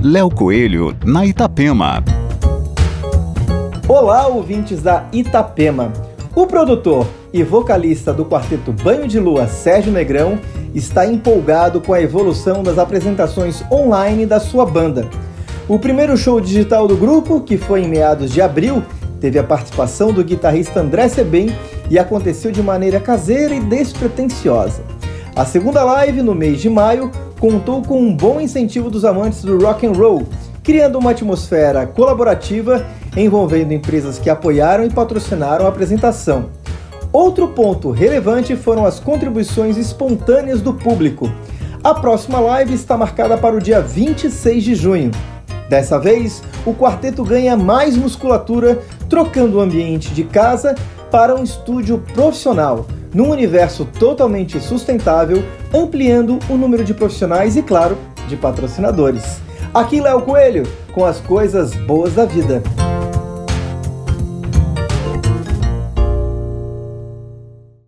Léo Coelho, na Itapema. Olá, ouvintes da Itapema. O produtor e vocalista do quarteto Banho de Lua, Sérgio Negrão, está empolgado com a evolução das apresentações online da sua banda. O primeiro show digital do grupo, que foi em meados de abril, teve a participação do guitarrista André Sebem e aconteceu de maneira caseira e despretensiosa. A segunda live, no mês de maio, contou com um bom incentivo dos amantes do rock and roll, criando uma atmosfera colaborativa envolvendo empresas que apoiaram e patrocinaram a apresentação. Outro ponto relevante foram as contribuições espontâneas do público. A próxima live está marcada para o dia 26 de junho. Dessa vez, o quarteto ganha mais musculatura, trocando o ambiente de casa para um estúdio profissional, num universo totalmente sustentável, ampliando o número de profissionais e, claro, de patrocinadores. Aqui Léo Coelho, com as coisas boas da vida.